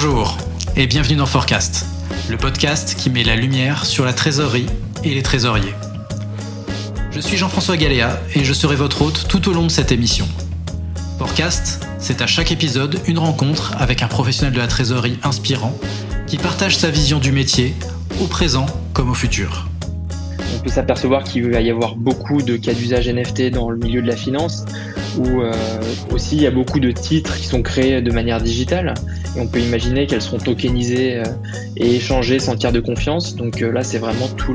Bonjour et bienvenue dans Forecast, le podcast qui met la lumière sur la trésorerie et les trésoriers. Je suis Jean-François Galéa et je serai votre hôte tout au long de cette émission. Forecast, c'est à chaque épisode une rencontre avec un professionnel de la trésorerie inspirant qui partage sa vision du métier, au présent comme au futur. On peut s'apercevoir qu'il va y avoir beaucoup de cas d'usage NFT dans le milieu de la finance, où euh, aussi il y a beaucoup de titres qui sont créés de manière digitale. Et on peut imaginer qu'elles seront tokenisées euh, et échangées sans tiers de confiance. Donc euh, là, c'est vraiment tout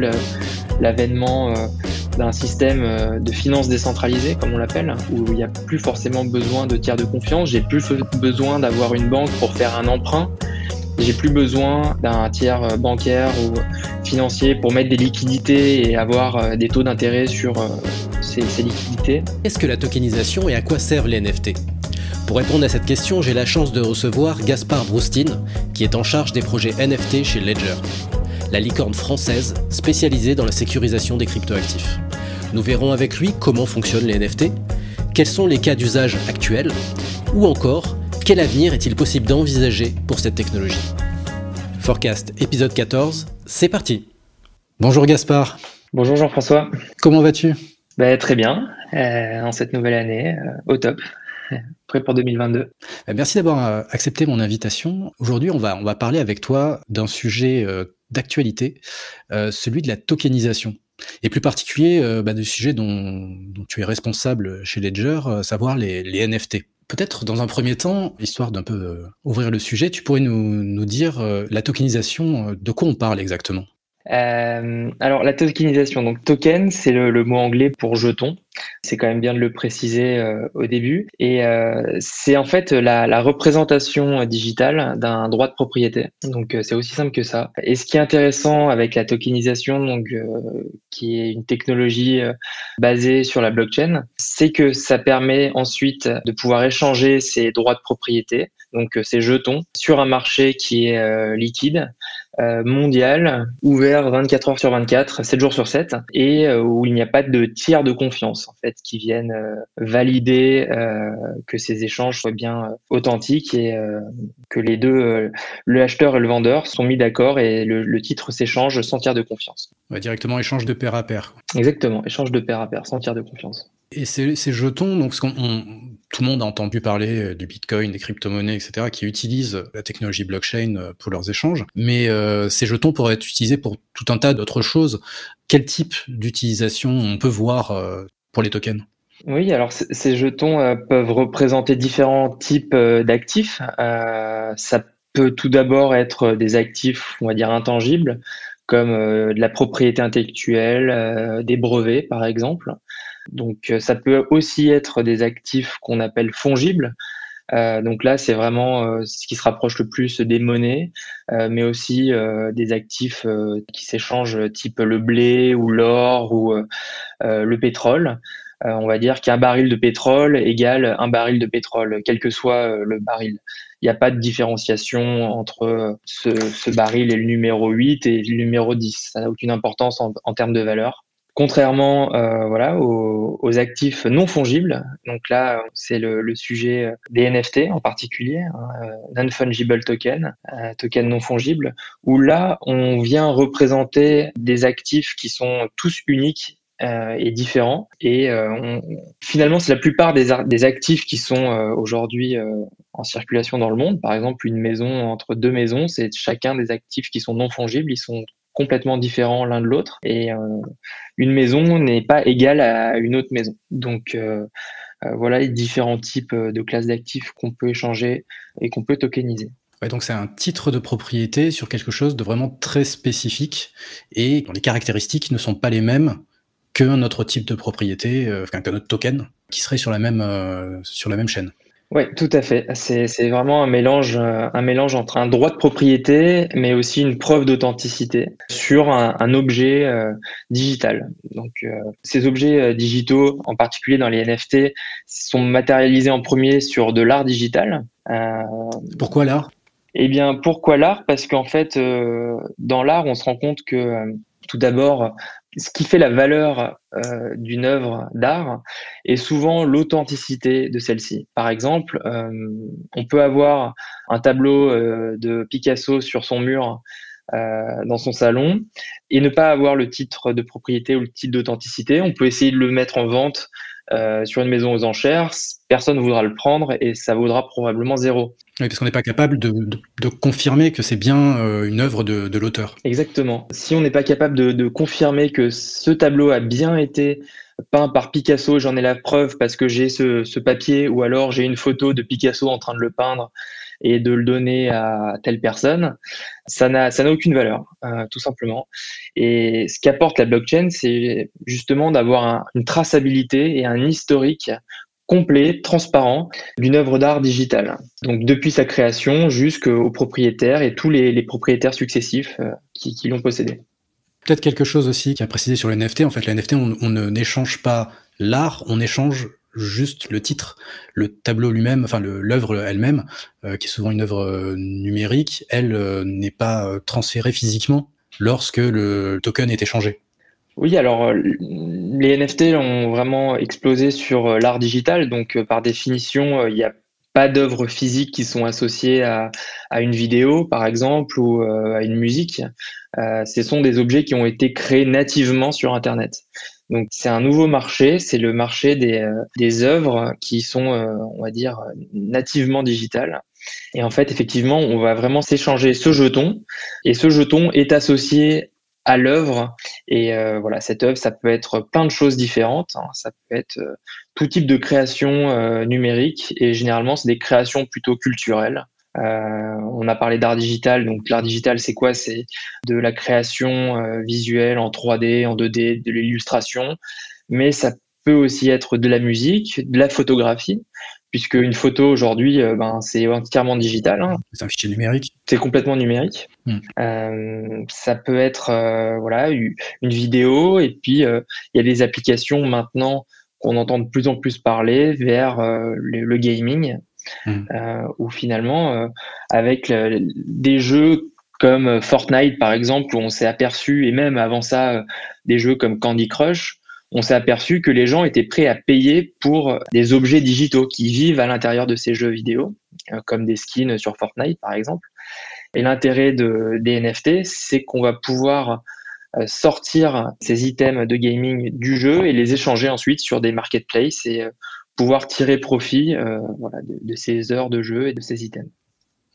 l'avènement d'un système de finance décentralisée, comme on l'appelle, où il n'y a plus forcément besoin de tiers de confiance. J'ai plus besoin d'avoir une banque pour faire un emprunt. J'ai plus besoin d'un tiers bancaire ou financier pour mettre des liquidités et avoir des taux d'intérêt sur ces, liquidités. Qu'est-ce que la tokenisation et à quoi servent les NFT Pour répondre à cette question, j'ai la chance de recevoir Gaspard Broustine, qui est en charge des projets NFT chez Ledger, la licorne française spécialisée dans la sécurisation des cryptoactifs. Nous verrons avec lui comment fonctionnent les NFT, quels sont les cas d'usage actuels, ou encore quel avenir est-il possible d'envisager pour cette technologie. Forecast épisode 14, c'est parti Bonjour Gaspard. Bonjour Jean-François. Comment vas-tu? Bah, très bien, euh, en cette nouvelle année, euh, au top. Prêt pour 2022. Bah, merci d'avoir euh, accepté mon invitation. Aujourd'hui, on va, on va parler avec toi d'un sujet d'actualité, celui de la tokenisation. Et plus particulier bah, du sujet dont, tu es responsable chez Ledger, savoir les, les NFT. Peut-être dans un premier temps, histoire d'un peu ouvrir le sujet, tu pourrais nous, nous dire la tokenisation, de quoi on parle exactement? Euh, alors la tokenisation, donc token, c'est le, mot anglais pour jeton. C'est quand même bien de le préciser euh, au début. Et euh, c'est en fait la, représentation digitale d'un droit de propriété. Donc c'est aussi simple que ça. Et ce qui est intéressant avec la tokenisation, donc qui est une technologie basée sur la blockchain, c'est que ça permet ensuite de pouvoir échanger ces droits de propriété, donc ces jetons, sur un marché qui est liquide euh, mondial, ouvert 24 heures sur 24, 7 jours sur 7, et euh, où il n'y a pas de tiers de confiance en fait qui viennent euh, valider que ces échanges soient bien authentiques et que les deux, le acheteur et le vendeur, sont mis d'accord et le, titre s'échange sans tiers de confiance. directement échange de pair à pair. Exactement, échange de pair à pair, sans tiers de confiance. Et ces, jetons, donc, tout le monde a entendu parler euh, du Bitcoin, des crypto-monnaies, etc., qui utilisent la technologie blockchain euh, pour leurs échanges. Mais euh, ces jetons pourraient être utilisés pour tout un tas d'autres choses. Quel type d'utilisation on peut voir pour les tokens? Oui, alors ces jetons peuvent représenter différents types d'actifs. ça peut tout d'abord être des actifs, on va dire, intangibles, comme de la propriété intellectuelle, des brevets, par exemple. Donc euh, ça peut aussi être des actifs qu'on appelle fongibles. Euh, donc là, c'est vraiment euh, ce qui se rapproche le plus des monnaies, mais aussi des actifs qui s'échangent, type le blé ou l'or ou le pétrole. on va dire qu'un baril de pétrole égale un baril de pétrole, quel que soit le baril. Il n'y a pas de différenciation entre ce, baril et le numéro 8 et le numéro 10. Ça n'a aucune importance en termes de valeur. Contrairement euh, voilà, aux, actifs non fongibles, donc là c'est le, sujet des NFT en particulier, hein, euh, non-fungible token, euh, token non fongible, où là on vient représenter des actifs qui sont tous uniques et différents. Et finalement, c'est la plupart des, actifs qui sont aujourd'hui en circulation dans le monde. Par exemple, une maison entre deux maisons, c'est chacun des actifs qui sont non fongibles. Ils sont complètement différents l'un de l'autre et euh, une maison n'est pas égale à une autre maison. Donc euh, euh, voilà les différents types de classes d'actifs qu'on peut échanger et qu'on peut tokeniser. donc c'est un titre de propriété sur quelque chose de vraiment très spécifique et dont les caractéristiques ne sont pas les mêmes qu'un autre type de propriété, qu'un autre token qui serait sur la même chaîne. Oui, tout à fait. C'est vraiment un mélange, euh, un mélange entre un droit de propriété, mais aussi une preuve d'authenticité sur un, objet euh, digital. Donc, euh, ces objets digitaux, en particulier dans les NFT, sont matérialisés en premier sur de l'art digital. Pourquoi l'art? Eh bien, pourquoi l'art? Parce qu'en fait, dans l'art, on se rend compte que tout d'abord, ce qui fait la valeur euh, d'une œuvre d'art est souvent l'authenticité de celle-ci. Par exemple, euh, on peut avoir un tableau euh, de Picasso sur son mur dans son salon et ne pas avoir le titre de propriété ou le titre d'authenticité. On peut essayer de le mettre en vente euh, sur une maison aux enchères, personne ne voudra le prendre et ça vaudra probablement zéro. Oui, parce qu'on n'est pas capable de, confirmer que c'est bien euh, une œuvre de, l'auteur. Exactement. Si on n'est pas capable de, confirmer que ce tableau a bien été peint par Picasso, j'en ai la preuve parce que j'ai ce, papier, ou alors j'ai une photo de Picasso en train de le peindre et de le donner à telle personne, ça n'a aucune valeur, euh, tout simplement. Et ce qu'apporte la blockchain, c'est justement d'avoir une traçabilité et un historique complet, transparent d'une œuvre d'art digitale. Donc depuis sa création jusqu'au propriétaire et tous les, propriétaires successifs euh, qui, l'ont possédé. Peut-être quelque chose aussi qui a précisé sur les NFT. En fait, les NFT, on, on n'échange pas l'art, on échange juste le titre, le tableau lui-même, enfin l'œuvre elle-même, euh, qui est souvent une œuvre euh, numérique, elle euh, n'est pas transférée physiquement lorsque le token est échangé. Oui, alors les NFT ont vraiment explosé sur l'art digital, donc par définition, il n'y a pas d'œuvres physiques qui sont associées à, à, une vidéo, par exemple, ou à une musique. ce sont des objets qui ont été créés nativement sur Internet. Donc c'est un nouveau marché, c'est le marché des, euh, des œuvres qui sont, euh, on va dire, nativement digitales. Et en fait, effectivement, on va vraiment s'échanger ce jeton, et ce jeton est associé à l'œuvre. Et euh, voilà, cette œuvre, ça peut être plein de choses différentes. Hein. Ça peut être tout type de création numérique, et généralement, c'est des créations plutôt culturelles. Euh, on a parlé d'art digital, donc l'art digital c'est quoi? C'est de la création euh, visuelle en 3D, en 2D, de l'illustration, mais ça peut aussi être de la musique, de la photographie, puisque une photo aujourd'hui, euh, ben, c'est entièrement digital. Hein. C'est un fichier numérique. C'est complètement numérique. Hmm. Ça peut être voilà une vidéo, et puis il y a des applications maintenant qu'on entend de plus en plus parler vers le gaming, Mm. Euh, où finalement, euh, avec des jeux comme Fortnite par exemple, où on s'est aperçu, et même avant ça, euh, des jeux comme Candy Crush, on s'est aperçu que les gens étaient prêts à payer pour des objets digitaux qui vivent à l'intérieur de ces jeux vidéo, comme des skins sur Fortnite par exemple. Et l'intérêt de, des NFT, c'est qu'on va pouvoir sortir ces items de gaming du jeu et les échanger ensuite sur des marketplaces et pouvoir tirer profit euh, de, ces heures de jeu et de ces items.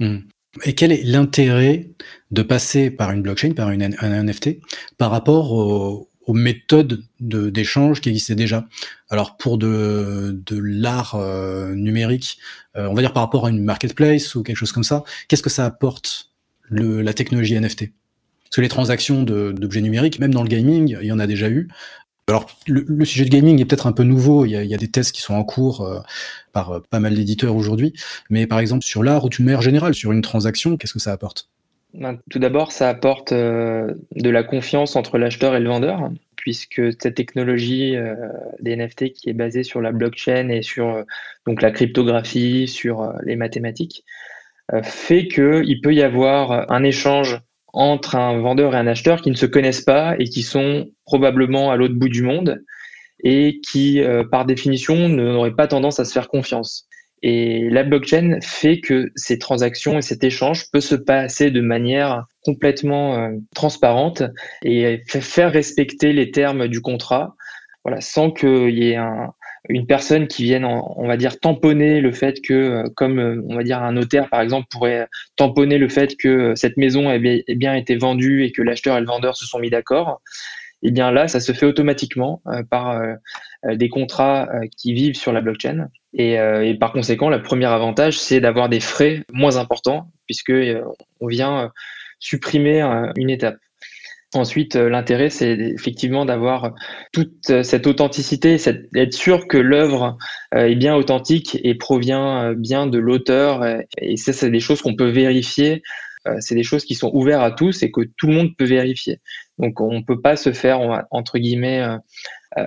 Hmm. Et quel est l'intérêt de passer par une blockchain, par un NFT, par rapport aux, méthodes d'échange qui existaient déjà? Alors pour de, de l'art euh, numérique, euh, on va dire par rapport à une marketplace ou quelque chose comme ça, qu'est-ce que ça apporte le, la technologie NFT parce que les transactions d'objets numériques, même dans le gaming, il y en a déjà eu. Alors, le, sujet de gaming est peut-être un peu nouveau. Il y, a, des tests qui sont en cours euh, par euh, pas mal d'éditeurs aujourd'hui. Mais par exemple, sur l'art ou d'une manière générale, sur une transaction, qu'est-ce que ça apporte? Ben, Tout d'abord, ça apporte euh, de la confiance entre l'acheteur et le vendeur, puisque cette technologie des NFT qui est basée sur la blockchain et sur donc la cryptographie, sur les mathématiques, fait qu'il peut y avoir un échange entre un vendeur et un acheteur qui ne se connaissent pas et qui sont probablement à l'autre bout du monde et qui, euh, par définition, n'auraient pas tendance à se faire confiance. Et la blockchain fait que ces transactions et cet échange peut se passer de manière complètement euh, transparente et faire respecter les termes du contrat, voilà, sans qu'il y ait un, une personne qui vienne, on va dire, tamponner le fait que, euh, comme euh, on va dire un notaire par exemple pourrait tamponner le fait que euh, cette maison ait bien été vendue et que l'acheteur et le vendeur se sont mis d'accord, eh bien là, ça se fait automatiquement par des contrats qui vivent sur la blockchain. Et, par conséquent, le premier avantage, c'est d'avoir des frais moins importants puisque on vient supprimer une étape. Ensuite, euh, l'intérêt, c'est effectivement d'avoir toute euh, cette authenticité, d'être sûr que l'œuvre euh, est bien authentique et provient bien de l'auteur. Et ça, c'est des choses qu'on peut vérifier. C'est des choses qui sont ouvertes à tous et que tout le monde peut vérifier. Donc, on ne peut pas se faire, entre guillemets,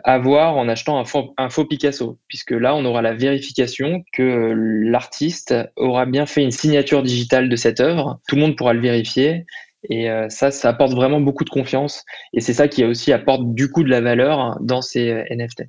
avoir en achetant un faux Picasso, puisque là, on aura la vérification que l'artiste aura bien fait une signature digitale de cette œuvre. Tout le monde pourra le vérifier Et ça, ça apporte vraiment beaucoup de confiance. Et c'est ça qui aussi apporte du coup de la valeur dans ces NFT.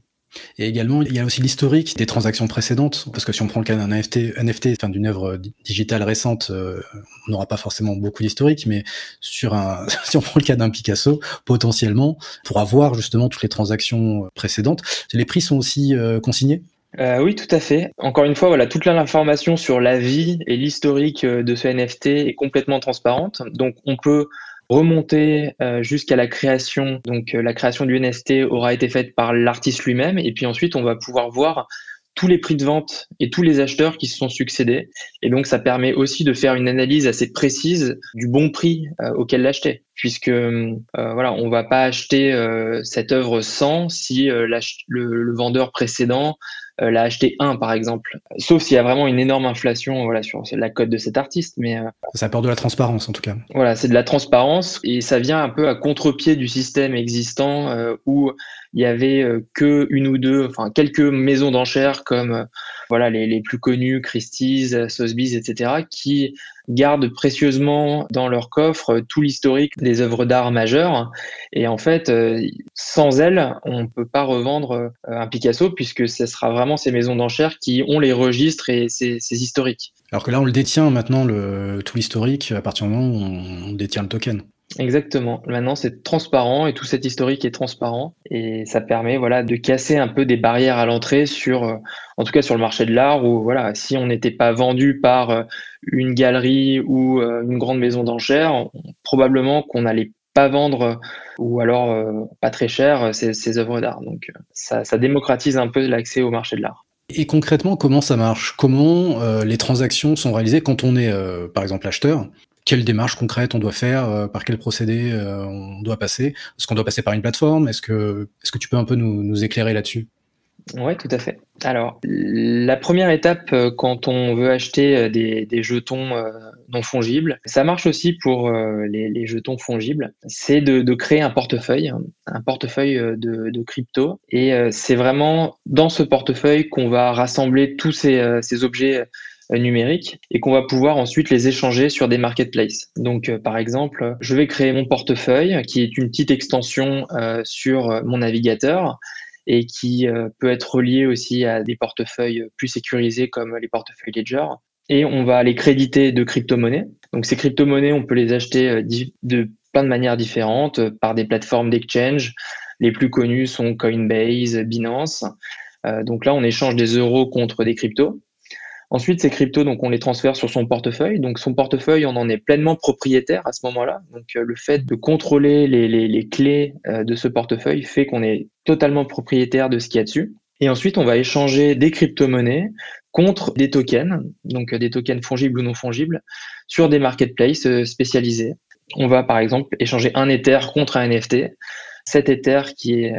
Et également, il y a aussi l'historique des transactions précédentes, parce que si on prend le cas d'un NFT, NFT, enfin d'une œuvre digitale récente, euh, on n'aura pas forcément beaucoup d'historique, mais sur un, si on prend le cas d'un Picasso, potentiellement, pour avoir justement toutes les transactions précédentes, les prix sont aussi euh, consignés? Euh, oui, tout à fait. Encore une fois, voilà, toute l'information sur la vie et l'historique de ce NFT est complètement transparente. Donc, on peut remonter euh, jusqu'à la création. Donc euh, la création du NFT aura été faite par l'artiste lui-même et puis ensuite on va pouvoir voir tous les prix de vente et tous les acheteurs qui se sont succédés. Et donc, ça permet aussi de faire une analyse assez précise du bon prix euh, auquel l'acheter. Puisque, voilà, on va pas acheter cette œuvre sans si le, vendeur précédent euh, l'a acheté un par exemple. Sauf s'il y a vraiment une énorme inflation voilà, sur la cote de cet artiste. Mais, euh, ça apporte de la transparence en tout cas. Voilà, c'est de la transparence et ça vient un peu à contre-pied du système existant euh, où il y avait que une ou deux, enfin quelques maisons d'enchères comme voilà les, les, plus connues, Christie's, Sotheby's, etc., qui gardent précieusement dans leur coffre tout l'historique des œuvres d'art majeures. Et en fait, euh, sans elles, on ne peut pas revendre euh, un Picasso puisque ce sera vraiment ces maisons d'enchères qui ont les registres et ces, historiques. Alors que là, on le détient maintenant, le, tout l'historique, à partir du moment où on détient le token. Exactement. Maintenant, c'est transparent et tout cet historique est transparent et ça permet voilà de casser un peu des barrières à l'entrée sur, euh, en tout cas sur le marché de l'art où voilà si on n'était pas vendu par euh, une galerie ou euh, une grande maison d'enchères, probablement qu'on n'allait pas vendre ou alors pas très cher ces, œuvres d'art. Donc ça démocratise un peu l'accès au marché de l'art. Et concrètement, comment ça marche? Comment les transactions sont réalisées quand on est, par exemple, acheteur? Quelle démarche concrète on doit faire, euh, par quel procédé euh, on doit passer? Est-ce qu'on doit passer par une plateforme? Est-ce que, est-ce que tu peux un peu nous, éclairer là-dessus? Oui, tout à fait. Alors, la première étape euh, quand on veut acheter des, jetons non fongibles, ça marche aussi pour les, jetons fongibles, c'est de, créer un portefeuille, un portefeuille de, crypto. Et c'est vraiment dans ce portefeuille qu'on va rassembler tous ces, objets numériques et qu'on va pouvoir ensuite les échanger sur des marketplaces. Donc, euh, par exemple, je vais créer mon portefeuille qui est une petite extension euh, sur mon navigateur et qui peut être relié aussi à des portefeuilles plus sécurisés comme les portefeuilles Ledger. Et on va les créditer de crypto-monnaies. Donc, ces crypto-monnaies, on peut les acheter de plein de manières différentes par des plateformes d'exchange. Les plus connues sont Coinbase, Binance. donc là, on échange des euros contre des cryptos. Ensuite, ces cryptos, donc on les transfère sur son portefeuille. Donc son portefeuille, on en est pleinement propriétaire à ce moment-là. Donc euh, le fait de contrôler les, les, clés euh, de ce portefeuille fait qu'on est totalement propriétaire de ce qu'il y a dessus. Et ensuite, on va échanger des crypto-monnaies contre des tokens, donc euh, des tokens fongibles ou non fongibles, sur des marketplaces spécialisés. On va par exemple échanger un Ether contre un NFT. Cet Ether qui est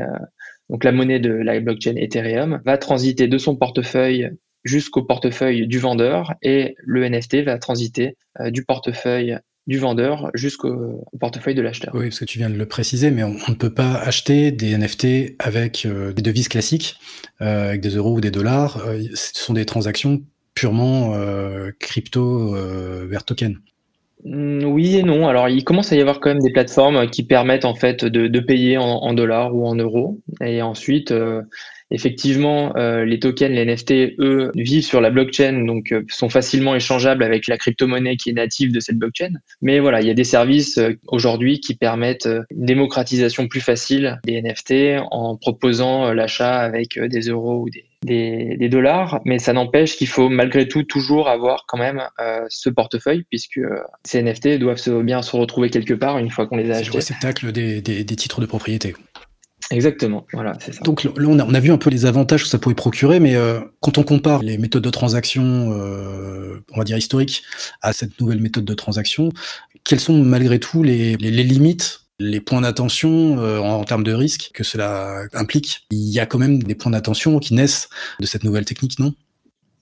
donc la monnaie de la blockchain Ethereum va transiter de son portefeuille jusqu'au portefeuille du vendeur et le NFT va transiter euh, du portefeuille du vendeur jusqu'au portefeuille de l'acheteur. Oui, parce que tu viens de le préciser, mais on, ne peut pas acheter des NFT avec euh, des devises classiques, euh, avec des euros ou des dollars. ce sont des transactions purement crypto vers token. Mm, oui et non. Alors, il commence à y avoir quand même des plateformes qui permettent en fait de, payer en, dollars ou en euros. Et ensuite, Effectivement, euh, les tokens, les NFT, eux, vivent sur la blockchain, donc euh, sont facilement échangeables avec la crypto-monnaie qui est native de cette blockchain. Mais voilà, il y a des services euh, aujourd'hui qui permettent une démocratisation plus facile des NFT en proposant l'achat avec des euros ou des, des, dollars, mais ça n'empêche qu'il faut malgré tout toujours avoir quand même ce portefeuille, puisque ces NFT doivent bien se retrouver quelque part une fois qu'on les a achetés. C'est le réceptacle des, des, des titres de propriété. Exactement, voilà, c'est ça. Donc là, on a, vu un peu les avantages que ça pouvait procurer, mais euh, quand on compare les méthodes de transaction, euh, on va dire historiques, à cette nouvelle méthode de transaction, quelles sont malgré tout les, limites les points d'attention euh, en, termes de risque que cela implique? Il y a quand même des points d'attention qui naissent de cette nouvelle technique, non?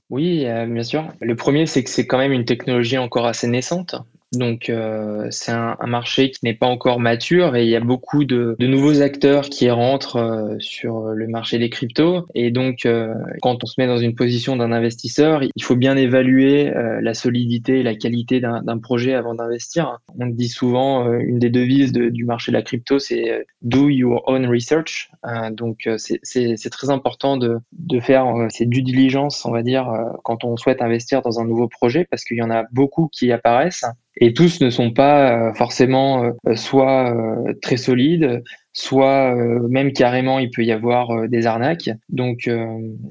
Oui, bien sûr. Le premier, c'est que c'est quand même une technologie encore assez naissante. Donc euh, c'est un, marché qui n'est pas encore mature et il y a beaucoup de, nouveaux acteurs qui rentrent euh, sur le marché des cryptos. Et donc euh, quand on se met dans une position d'un investisseur, il faut bien évaluer la solidité et la qualité d'un projet avant d'investir. On dit souvent une des devises du marché de la crypto, c'est do your own research. donc c'est très important de, de faire ces due diligence, on va dire, quand on souhaite investir dans un nouveau projet parce qu'il y en a beaucoup qui apparaissent et tous ne sont pas euh, forcément euh, soit euh, très solides, soit même carrément il peut y avoir des arnaques. Donc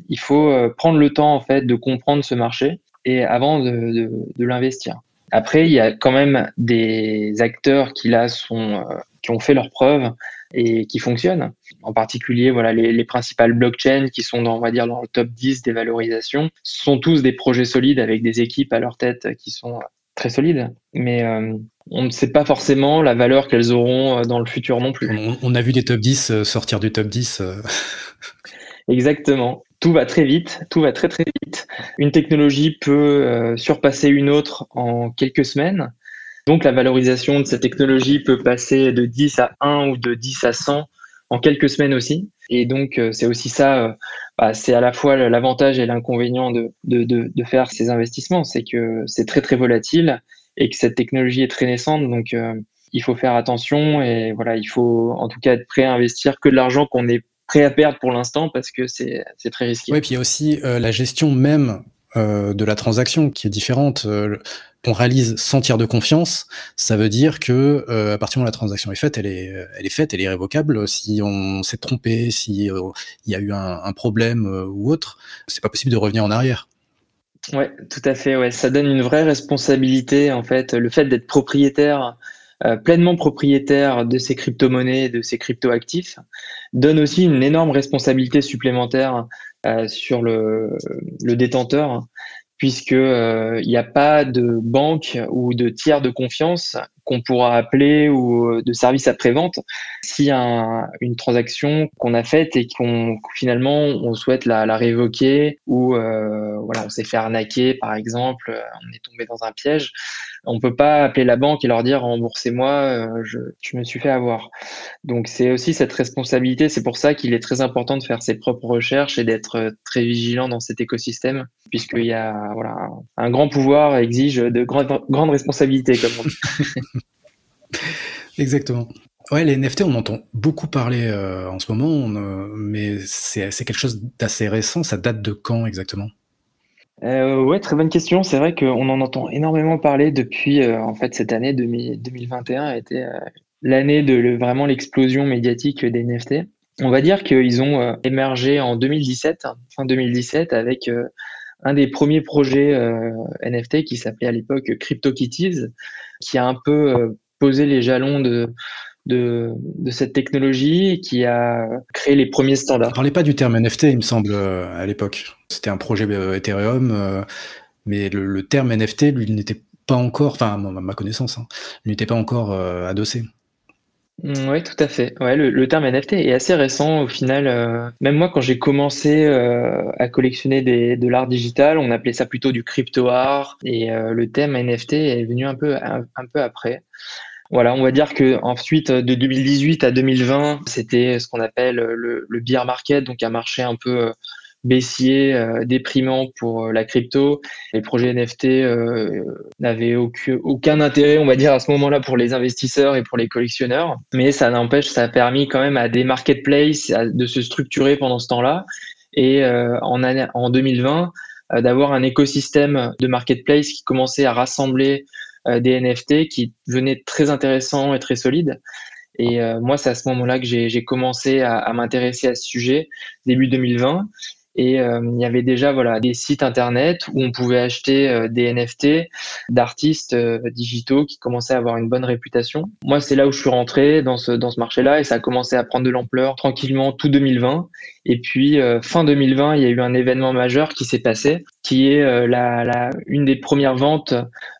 il faut prendre le temps en fait de comprendre ce marché et avant de, l'investir. Après, il y a quand même des acteurs qui là sont qui ont fait leurs preuves et qui fonctionnent. En particulier, voilà, les, les, principales blockchains qui sont dans, on va dire, dans le top 10 des valorisations sont tous des projets solides avec des équipes à leur tête qui sont très solides, mais euh, on ne sait pas forcément la valeur qu'elles auront euh, dans le futur non plus. On, a vu des top 10 euh, sortir du top 10. Exactement. Tout va très vite, tout va très très vite. Une technologie peut surpasser une autre en quelques semaines. Donc la valorisation de cette technologie peut passer de 10 à 1 ou de 10 à 100 en quelques semaines aussi. Et donc c'est aussi ça bah, c'est à la fois l'avantage et l'inconvénient de, de, de, faire ces investissements. C'est que c'est très très volatile et que cette technologie est très naissante. Donc euh, il faut faire attention et voilà, il faut en tout cas être prêt à investir que de l'argent qu'on est prêt à perdre pour l'instant parce que c'est très risqué. Oui, puis il y a aussi euh, la gestion même euh, de la transaction qui est différente. Euh, on réalise sans tiers de confiance, ça veut dire que euh, à partir du moment où la transaction est faite, elle est, faite, elle est irrévocable. Si on s'est trompé, si il y a eu un, problème ou autre, c'est pas possible de revenir en arrière. Ouais, tout à fait. Ouais, ça donne une vraie responsabilité en fait. Le fait d'être propriétaire, pleinement propriétaire de ces crypto-monnaies, de ces crypto-actifs, donne aussi une énorme responsabilité supplémentaire euh, sur le, le, détenteur, puisque euh, il n'y a pas de banque ou de tiers de confiance qu'on pourra appeler ou euh, de service après-vente si un, une transaction qu'on a faite et qu'on finalement on souhaite la, la révoquer ou euh, voilà on s'est fait arnaquer par exemple, on est tombé dans un piège, on peut pas appeler la banque et leur dire remboursez-moi, euh, je, me suis fait avoir. Donc c'est aussi cette responsabilité, c'est pour ça qu'il est très important de faire ses propres recherches et d'être très vigilant dans cet écosystème puisqu'il y a voilà un grand pouvoir exige de grandes grandes responsabilités comme on dit. Exactement. Ouais, les NFT, on entend beaucoup parler euh, en ce moment, mais c'est quelque chose d'assez récent. Ça date de quand exactement? Euh, Ouais, très bonne question. C'est vrai qu'on en entend énormément parler depuis euh, en fait cette année 2021 a été euh, l'année de vraiment l'explosion médiatique des NFT. On va dire qu'ils ont émergé en 2017, fin 2017, avec un des premiers projets NFT qui s'appelait à l'époque CryptoKitties, qui a un peu posé les jalons de, de, de, cette technologie qui a créé les premiers standards. On parlait pas du terme NFT, il me semble, euh, à l'époque. C'était un projet euh, Ethereum, euh, mais le, terme NFT, lui, n'était pas encore, enfin, à ma connaissance, hein, n'était pas encore adossé. Mm, oui, tout à fait. Ouais, le, terme NFT est assez récent au final. même moi, quand j'ai commencé à collectionner des, de l'art digital, on appelait ça plutôt du crypto art, et le thème NFT est venu un peu un peu après. Voilà, on va dire que ensuite de 2018 à 2020, c'était ce qu'on appelle le, le bear market, donc un marché un peu euh, baissier, euh, déprimant pour euh, la crypto. Les projets NFT n'avaient aucun, aucun, intérêt, on va dire, à ce moment-là pour les investisseurs et pour les collectionneurs. Mais ça n'empêche, ça a permis quand même à des marketplaces de se structurer pendant ce temps-là. Et en, en 2020, d'avoir un écosystème de marketplace qui commençait à rassembler euh, des NFT qui venaient très intéressants et très solides. Et euh, moi, c'est à ce moment-là que j'ai commencé à, à m'intéresser à ce sujet, début 2020. Et euh, il y avait déjà voilà des sites internet où on pouvait acheter euh, des NFT d'artistes euh, digitaux qui commençaient à avoir une bonne réputation. Moi, c'est là où je suis rentré dans ce dans ce marché-là et ça a commencé à prendre de l'ampleur tranquillement tout 2020. Et puis fin 2020, il y a eu un événement majeur qui s'est passé, qui est la, la une des premières ventes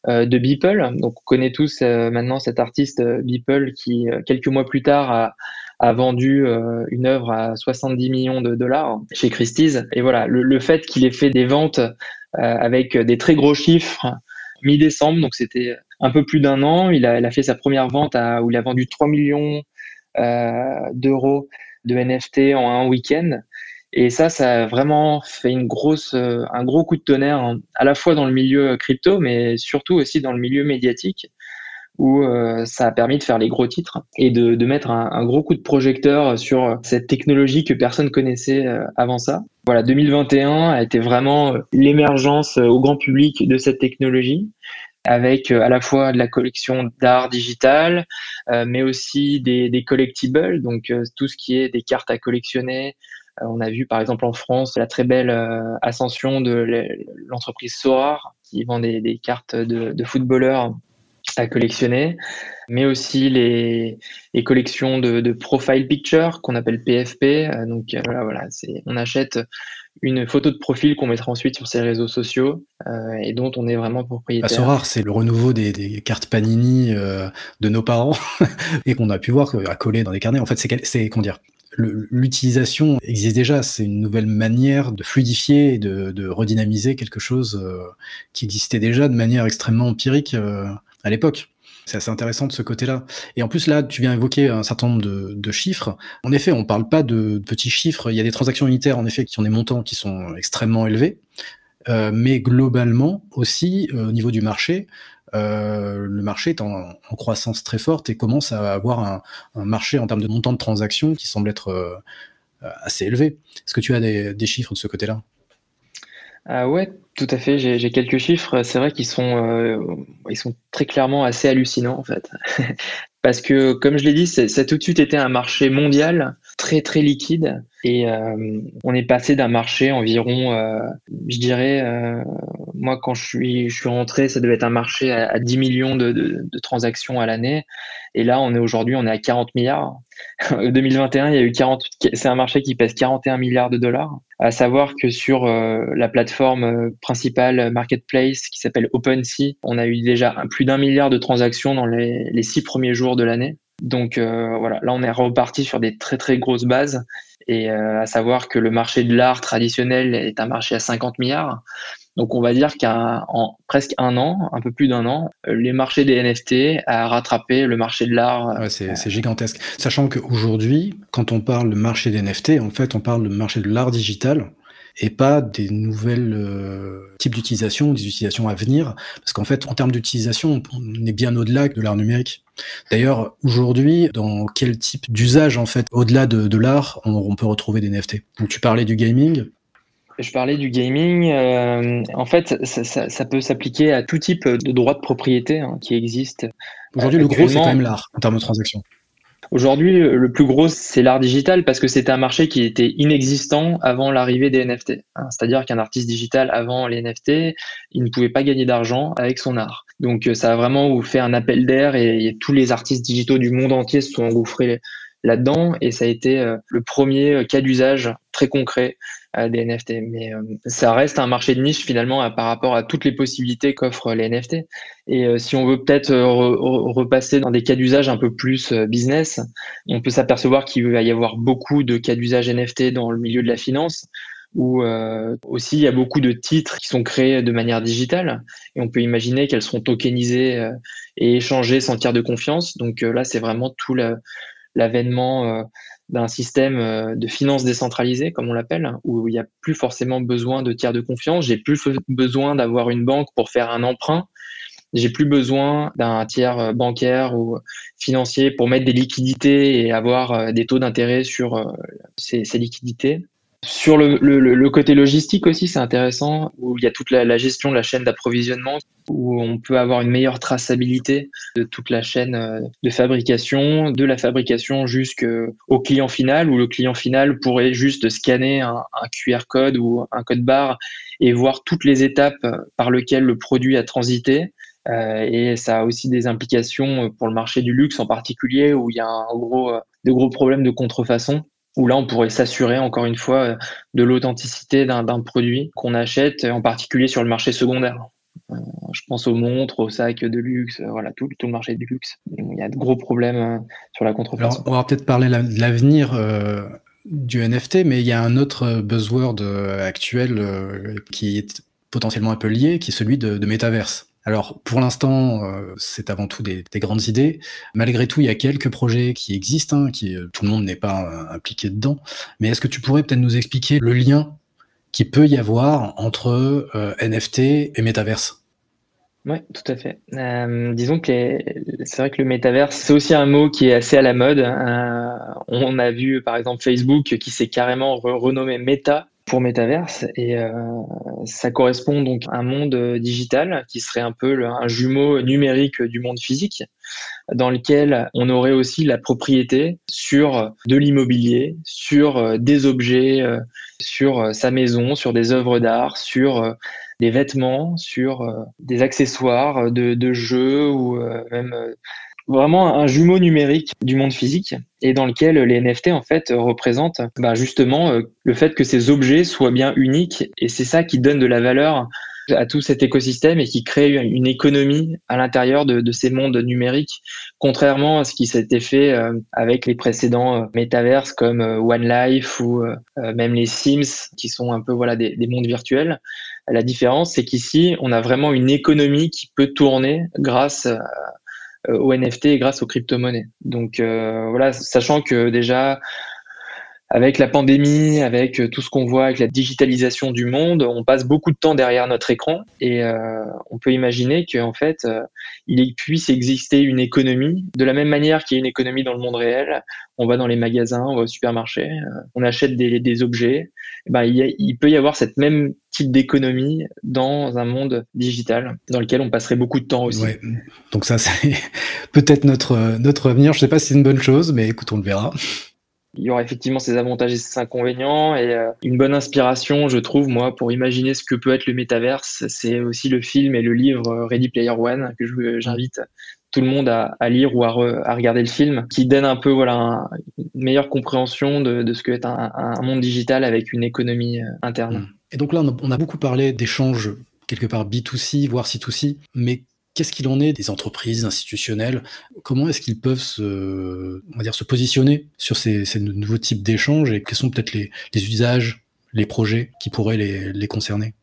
de Beeple. Donc on connaît tous maintenant cet artiste Beeple qui quelques mois plus tard a a vendu euh, une œuvre à 70 millions de dollars chez Christie's. Et voilà, le, fait qu'il ait fait des ventes euh, avec des très gros chiffres mi-décembre, donc c'était un peu plus d'un an. Il a, fait sa première vente où il a vendu 3 millions d'euros de NFT en un week-end. Et ça, ça a vraiment fait une grosse, euh, un gros coup de tonnerre, hein, à la fois dans le milieu crypto, mais surtout aussi dans le milieu médiatique, où euh, ça a permis de faire les gros titres et de, mettre un, gros coup de projecteur sur cette technologie que personne connaissait euh, avant ça. Voilà, 2021 a été vraiment l'émergence au grand public de cette technologie avec à la fois de la collection d'art digital, mais aussi des, collectibles, donc tout ce qui est des cartes à collectionner, euh, on a vu par exemple en France la très belle euh, ascension de l'entreprise Sorar qui vend des, cartes de, footballeurs à collectionner, mais aussi les, collections de, profile picture qu'on appelle PFP. Euh, donc voilà, voilà on achète une photo de profil qu'on mettra ensuite sur ses réseaux sociaux et dont on est vraiment propriétaire. Sorar, c'est le renouveau des, cartes Panini de nos parents et qu'on a pu voir à coller dans des carnets. En fait, c'est comment dire l'utilisation existe déjà. C'est une nouvelle manière de fluidifier et de, redynamiser quelque chose euh, qui existait déjà de manière extrêmement empirique euh, à l'époque. C'est assez intéressant de ce côté-là. Et en plus, là, tu viens évoquer un certain nombre de, chiffres. En effet, on ne parle pas de petits chiffres. Il y a des transactions unitaires, en effet, qui ont des montants qui sont extrêmement élevés. Euh, mais globalement aussi, au niveau du marché, euh, le marché est en, croissance très forte et commence à avoir un, marché en termes de montant de transactions qui semble être euh, assez élevé. Est-ce que tu as des, chiffres de ce côté-là? Ah Ouais, tout à fait. J'ai quelques chiffres. C'est vrai qu'ils sont, euh, très clairement assez hallucinants en fait. Parce que, comme je l'ai dit, ça a tout de suite été un marché mondial très très liquide et euh, on est passé d'un marché environ, euh, je dirais, euh, moi quand je suis rentré, ça devait être un marché à, 10 millions de, transactions à l'année et là on est aujourd'hui on est à 40 milliards. 2021 il y a eu 40, c'est un marché qui pèse 41 milliards de dollars. À savoir que sur la plateforme principale marketplace qui s'appelle OpenSea, on a eu déjà plus d'un milliard de transactions dans les, six premiers jours de l'année. Donc voilà, là on est reparti sur des très très grosses bases et euh, à savoir que le marché de l'art traditionnel est un marché à 50 milliards. Donc on va dire qu'en presque un an, un peu plus d'un an, les marchés des NFT a rattrapé le marché de l'art. c'est gigantesque. Sachant qu'aujourd'hui, quand on parle de marché des NFT, en fait on parle de marché de l'art digital et pas des nouvelles euh, types d'utilisation, des utilisations à venir, parce qu'en fait, en termes d'utilisation, on est bien au-delà de l'art numérique. D'ailleurs, aujourd'hui, dans quel type d'usage, en fait, au-delà de, l'art, on, peut retrouver des NFT Donc, tu parlais du gaming. Je parlais du gaming. Euh, en fait, ça, peut s'appliquer à tout type de droits de propriété hein, qui existent. Aujourd'hui, le gros, c'est quand même l'art en termes de transactions. Aujourd'hui, le plus gros, c'est l'art digital parce que c'était un marché qui était inexistant avant l'arrivée des NFT. Hein. C'est-à-dire qu'un artiste digital avant les NFT, il ne pouvait pas gagner d'argent avec son art. Donc euh, ça a vraiment fait un appel d'air et, tous les artistes digitaux du monde entier se sont engouffrés là-dedans et ça a été euh, le premier cas d'usage très concret des NFT. Mais ça reste un marché de niche finalement par rapport à toutes les possibilités qu'offrent les NFT. Et si on veut peut-être repasser dans des cas d'usage un peu plus business, on peut s'apercevoir qu'il va y avoir beaucoup de cas d'usage NFT dans le milieu de la finance où aussi il y a beaucoup de titres qui sont créés de manière digitale et on peut imaginer qu'elles seront tokenisées et échangées sans tiers de confiance. Donc là, c'est vraiment tout l'avènement d'un système euh, de finance décentralisée, comme on l'appelle, où il n'y a plus forcément besoin de tiers de confiance. J'ai plus besoin d'avoir une banque pour faire un emprunt. J'ai plus besoin d'un tiers euh, bancaire ou financier pour mettre des liquidités et avoir euh, des taux d'intérêt sur ces liquidités. Sur le, côté logistique aussi, c'est intéressant, où il y a toute la, la gestion de la chaîne d'approvisionnement, où on peut avoir une meilleure traçabilité de toute la chaîne euh, de fabrication, de la fabrication jusqu'au client final, où le client final pourrait juste scanner un, QR code ou un code barre et voir toutes les étapes par lesquelles le produit a transité. Euh, et ça a aussi des implications pour le marché du luxe en particulier, où il y a un gros, de gros problèmes de contrefaçon où là, on pourrait s'assurer, encore une fois, euh, de l'authenticité d'un produit qu'on achète, en particulier sur le marché secondaire. Euh, je pense aux montres, aux sacs de luxe, euh, voilà, tout, le marché du luxe. Il y a de gros problèmes sur la contrefaçon. on va peut-être parler de l'avenir du NFT, mais il y a un autre buzzword actuel qui est potentiellement un peu lié, qui est celui de, de métaverse. Alors pour l'instant, c'est avant tout des, grandes idées. Malgré tout, il y a quelques projets qui existent, hein, qui tout le monde n'est pas impliqué dedans. Mais est-ce que tu pourrais peut-être nous expliquer le lien qui peut y avoir entre NFT et métaverse oui, tout à fait. Euh, disons que c'est vrai que le métaverse, c'est aussi un mot qui est assez à la mode. Euh, on a vu par exemple Facebook qui s'est carrément renommé Meta pour métaverse et euh, ça correspond donc à un monde digital qui serait un peu un jumeau numérique du monde physique dans lequel on aurait aussi la propriété sur de l'immobilier, sur des objets, sur sa maison, sur des œuvres d'art, sur des vêtements, sur euh, des accessoires de, de jeux ou euh, même euh, vraiment un jumeau numérique du monde physique et dans lequel les NFT en fait représentent bah, justement le fait que ces objets soient bien uniques et c'est ça qui donne de la valeur à tout cet écosystème et qui crée une économie à l'intérieur de, ces mondes numériques, contrairement à ce qui s'était fait avec les précédents métaverses comme One Life ou même les Sims, qui sont un peu voilà des mondes virtuels. La différence, c'est qu'ici, on a vraiment une économie qui peut tourner grâce euh, aux NFT grâce aux crypto-monnaies. Donc euh, voilà, sachant que déjà, avec la pandémie, avec tout ce qu'on voit, avec la digitalisation du monde, on passe beaucoup de temps derrière notre écran et euh, on peut imaginer qu'en fait, il puisse exister une économie de la même manière qu'il y a une économie dans le monde réel. On va dans les magasins, on va au supermarché, on achète des, objets. Eh ben, il, peut y avoir cette même type d'économie dans un monde digital dans lequel on passerait beaucoup de temps aussi. Donc ça, c'est peut-être notre, notre avenir. Je ne sais pas si c'est une bonne chose, mais écoute, on le verra. Il y aura effectivement ses avantages et ses inconvénients et euh, une bonne inspiration, je trouve, moi, pour imaginer ce que peut être le métaverse, c'est aussi le film et le livre Ready Player One que j'invite tout le monde à, lire ou à, regarder le film, qui donne un peu voilà une meilleure compréhension de, ce que est un, monde digital avec une économie euh, interne. Et donc là, on a beaucoup parlé d'échanges quelque part B2C, voire C2C, mais qu'est-ce qu'il en est des entreprises institutionnelles? Comment est-ce qu'ils peuvent se, on va dire, se positionner sur ces, nouveaux types d'échanges et quels sont peut-être les, usages, les projets qui pourraient les concerner?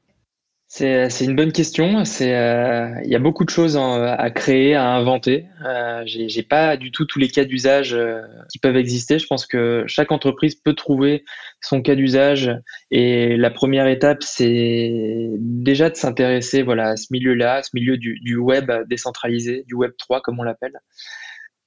C'est, une bonne question. Euh, il y a beaucoup de choses à créer, à inventer. Euh, j'ai, pas du tout tous les cas d'usage euh, qui peuvent exister. Je pense que chaque entreprise peut trouver son cas d'usage. Et la première étape, c'est déjà de s'intéresser, voilà, à ce milieu-là, ce milieu du, web décentralisé, du web 3 comme on l'appelle.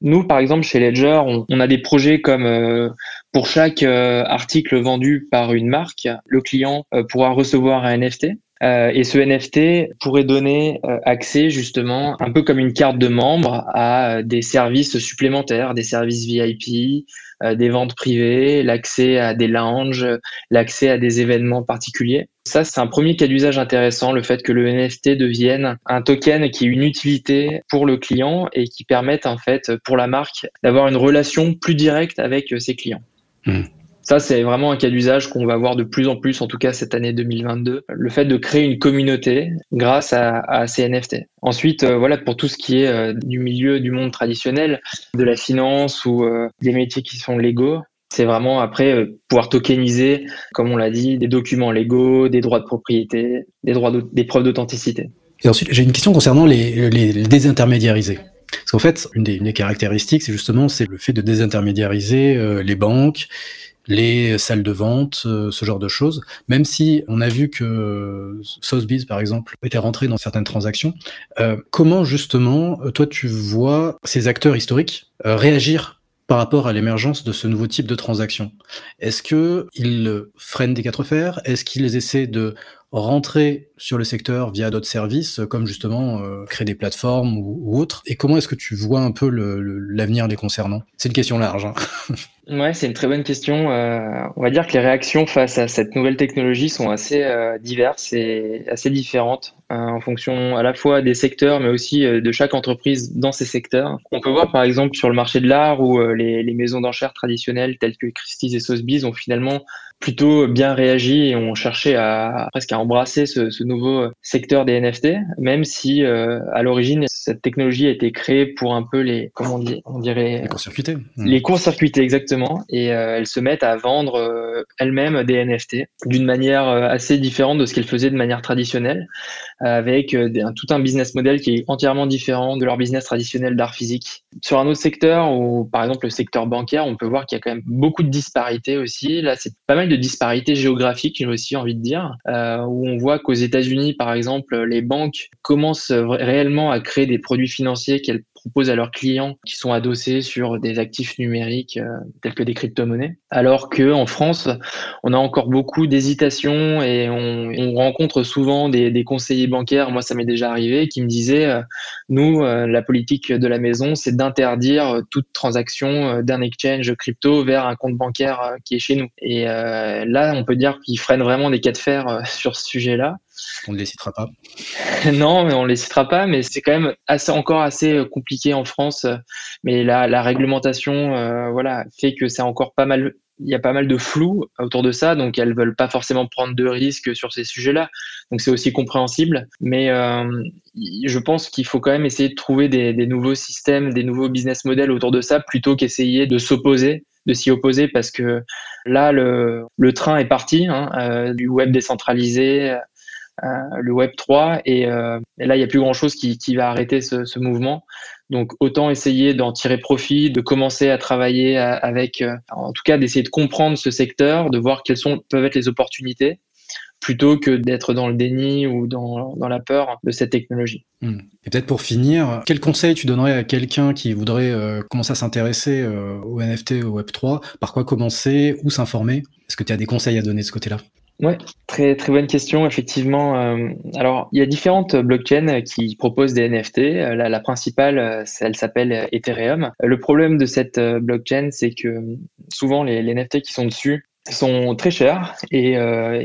Nous, par exemple, chez Ledger, on, a des projets comme euh, pour chaque article vendu par une marque, le client pourra recevoir un NFT. Euh, et ce NFT pourrait donner euh, accès justement, un peu comme une carte de membre, à euh, des services supplémentaires, des services VIP, des ventes privées, l'accès à des lounges, l'accès à des événements particuliers. Ça, c'est un premier cas d'usage intéressant, le fait que le NFT devienne un token qui est une utilité pour le client et qui permette en fait pour la marque d'avoir une relation plus directe avec ses clients. Hmm. Ça, c'est vraiment un cas d'usage qu'on va voir de plus en plus, en tout cas cette année 2022. Le fait de créer une communauté grâce à, ces NFT. Ensuite, euh, voilà, pour tout ce qui est euh, du milieu du monde traditionnel, de la finance ou euh, des métiers qui sont légaux, c'est vraiment après pouvoir tokeniser, comme on l'a dit, des documents légaux, des droits de propriété, des preuves d'authenticité. Et ensuite, j'ai une question concernant les, désintermédiarisés. Parce qu'en fait, une des, une des caractéristiques, c'est justement c'est le fait de désintermédiariser les banques les salles de vente, euh, ce genre de choses. Même si on a vu que Sotheby's, par exemple, était rentré dans certaines transactions, euh, comment justement, euh, toi, tu vois ces acteurs historiques réagir par rapport à l'émergence de ce nouveau type de transaction? Est-ce qu'ils freinent des quatre fers? Est-ce qu'ils essaient de rentrer sur le secteur via d'autres services, comme justement créer des plateformes ou, autres Et comment est-ce que tu vois un peu l'avenir les concernant? C'est une question large. Hein Ouais, c'est une très bonne question. Euh, on va dire que les réactions face à cette nouvelle technologie sont assez euh, diverses et assez différentes hein, en fonction à la fois des secteurs, mais aussi euh, de chaque entreprise dans ces secteurs. On peut voir par exemple sur le marché de l'art où les, les, maisons d'enchères traditionnelles telles que Christie's et Sotheby's ont finalement plutôt bien réagi et ont cherché à presque à embrasser ce, ce nouveau secteur des NFT, même si euh, à l'origine cette technologie a été créée pour un peu les comment on, dit, on dirait les court-circuiter. Les court-circuiter exactement et euh, elles se mettent à vendre euh, elles-mêmes des NFT d'une manière assez différente de ce qu'elles faisaient de manière traditionnelle, avec un, tout un business model qui est entièrement différent de leur business traditionnel d'art physique. Sur un autre secteur, ou par exemple le secteur bancaire, on peut voir qu'il y a quand même beaucoup de disparités aussi. Là, c'est pas mal de disparités géographiques, j'ai aussi envie de dire, euh, où on voit qu'aux États-Unis, par exemple, les banques commencent réellement à créer des produits financiers qu'elles proposent à leurs clients qui sont adossés sur des actifs numériques euh, tels que des crypto-monnaies. Alors que en France, on a encore beaucoup d'hésitation et on, on, rencontre souvent des, des, conseillers bancaires. Moi, ça m'est déjà arrivé, qui me disaient euh, nous, euh, la politique de la maison, c'est d'interdire toute transaction d'un exchange crypto vers un compte bancaire qui est chez nous. Et là, on peut dire qu'ils freinent vraiment des cas de fer sur ce sujet-là. On ne les citera pas. non, mais on les citera pas, mais c'est quand même assez, encore assez euh, compliqué en France. Mais la, la réglementation, euh, voilà, fait que c'est encore pas mal. Il y a pas mal de flou autour de ça, donc elles veulent pas forcément prendre de risques sur ces sujets-là. Donc c'est aussi compréhensible, mais euh, je pense qu'il faut quand même essayer de trouver des, nouveaux systèmes, des nouveaux business models autour de ça, plutôt qu'essayer de s'opposer de s'y opposer parce que là le, train est parti hein, euh, du web décentralisé euh, le Web 3 et, euh, et là il n'y a plus grand chose qui, va arrêter ce, mouvement. Donc autant essayer d'en tirer profit, de commencer à travailler avec, euh, en tout cas d'essayer de comprendre ce secteur, de voir quelles sont peuvent être les opportunités plutôt que d'être dans le déni ou dans, la peur de cette technologie. Hmm. Et peut-être pour finir, quel conseil tu donnerais à quelqu'un qui voudrait euh, commencer à s'intéresser euh, au NFT, au Web3 Par quoi commencer? Où s'informer? Est-ce que tu as des conseils à donner de ce côté-là? Ouais, très très bonne question. Effectivement, euh, alors il y a différentes blockchains qui proposent des NFT. Euh, la, principale, euh, elle s'appelle Ethereum. Le problème de cette blockchain, c'est que souvent les, NFT qui sont dessus sont très chers et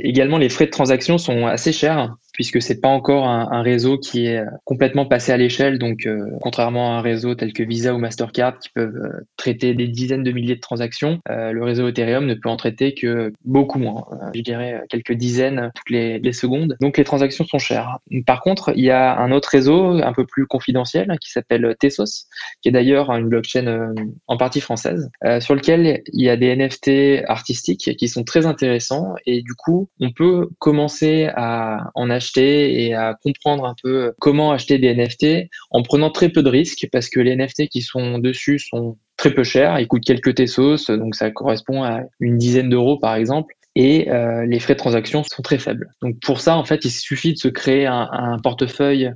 également les frais de transaction sont assez chers puisque c'est pas encore un, réseau qui est complètement passé à l'échelle. Donc, euh, contrairement à un réseau tel que Visa ou Mastercard qui peuvent euh, traiter des dizaines de milliers de transactions, euh, le réseau Ethereum ne peut en traiter que beaucoup moins. je dirais quelques dizaines toutes les, les, secondes. Donc, les transactions sont chères. Par contre, il y a un autre réseau un peu plus confidentiel qui s'appelle Tesos, qui est d'ailleurs une blockchain en partie française, sur lequel il y a des NFT artistiques qui sont très intéressants et du coup, on peut commencer à en acheter et à comprendre un peu comment acheter des NFT en prenant très peu de risques parce que les NFT qui sont dessus sont très peu chers, ils coûtent quelques tessos, donc ça correspond à une dizaine d'euros par exemple et euh, les frais de transaction sont très faibles. Donc pour ça, en fait, il suffit de se créer un, portefeuille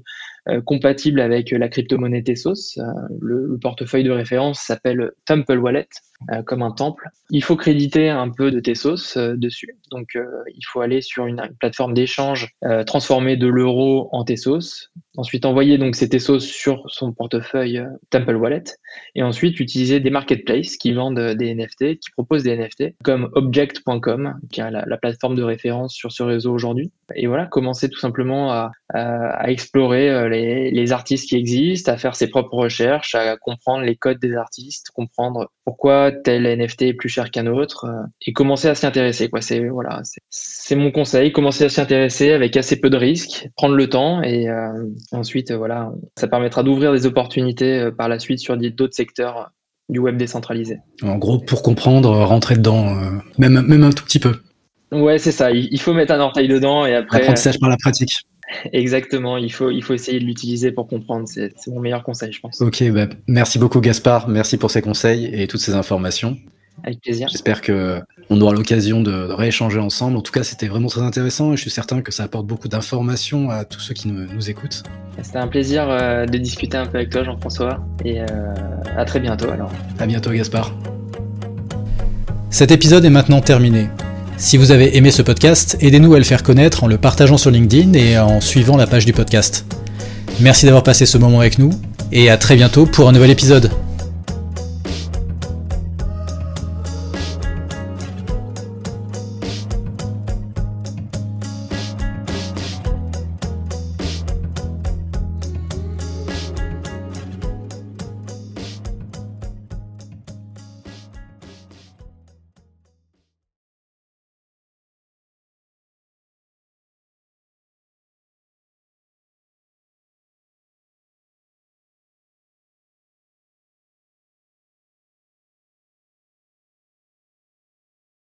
euh, compatible avec la crypto-monnaie Tesos. Euh, le, le, portefeuille de référence s'appelle Temple Wallet, comme un temple. Il faut créditer un peu de Tesos dessus. Donc, il faut aller sur une, une plateforme d'échange, transformer de l'euro en Tesos, ensuite envoyer donc ces Tesos sur son portefeuille Temple Wallet, et ensuite utiliser des marketplaces qui vendent des NFT, qui proposent des NFT, comme Object.com, qui est la, la plateforme de référence sur ce réseau aujourd'hui. Et voilà, commencer tout simplement à, à, à explorer les les, artistes qui existent, à faire ses propres recherches, à comprendre les codes des artistes, comprendre pourquoi tel NFT est plus cher qu'un autre, euh, et commencer à s'y intéresser. Quoi. C'est voilà, c'est mon conseil, commencer à s'y intéresser avec assez peu de risques, prendre le temps, et euh, ensuite voilà, ça permettra d'ouvrir des opportunités euh, par la suite sur d'autres secteurs du web décentralisé. En gros, pour comprendre, rentrer dedans, même même un tout petit peu. Ouais, c'est ça. Il faut mettre un orteil dedans et après. Apprentissage par la pratique. Exactement, il faut, il faut essayer de l'utiliser pour comprendre. C'est mon meilleur conseil, je pense. Ok, bah, merci beaucoup Gaspard, merci pour ces conseils et toutes ces informations. Avec plaisir. J'espère que on aura l'occasion de, de, rééchanger ensemble. En tout cas, c'était vraiment très intéressant et je suis certain que ça apporte beaucoup d'informations à tous ceux qui nous, nous écoutent. C'était un plaisir euh, de discuter un peu avec toi, Jean-François, et euh, à très bientôt alors. À bientôt, Gaspard. Cet épisode est maintenant terminé. Si vous avez aimé ce podcast, aidez-nous à le faire connaître en le partageant sur LinkedIn et en suivant la page du podcast. Merci d'avoir passé ce moment avec nous et à très bientôt pour un nouvel épisode.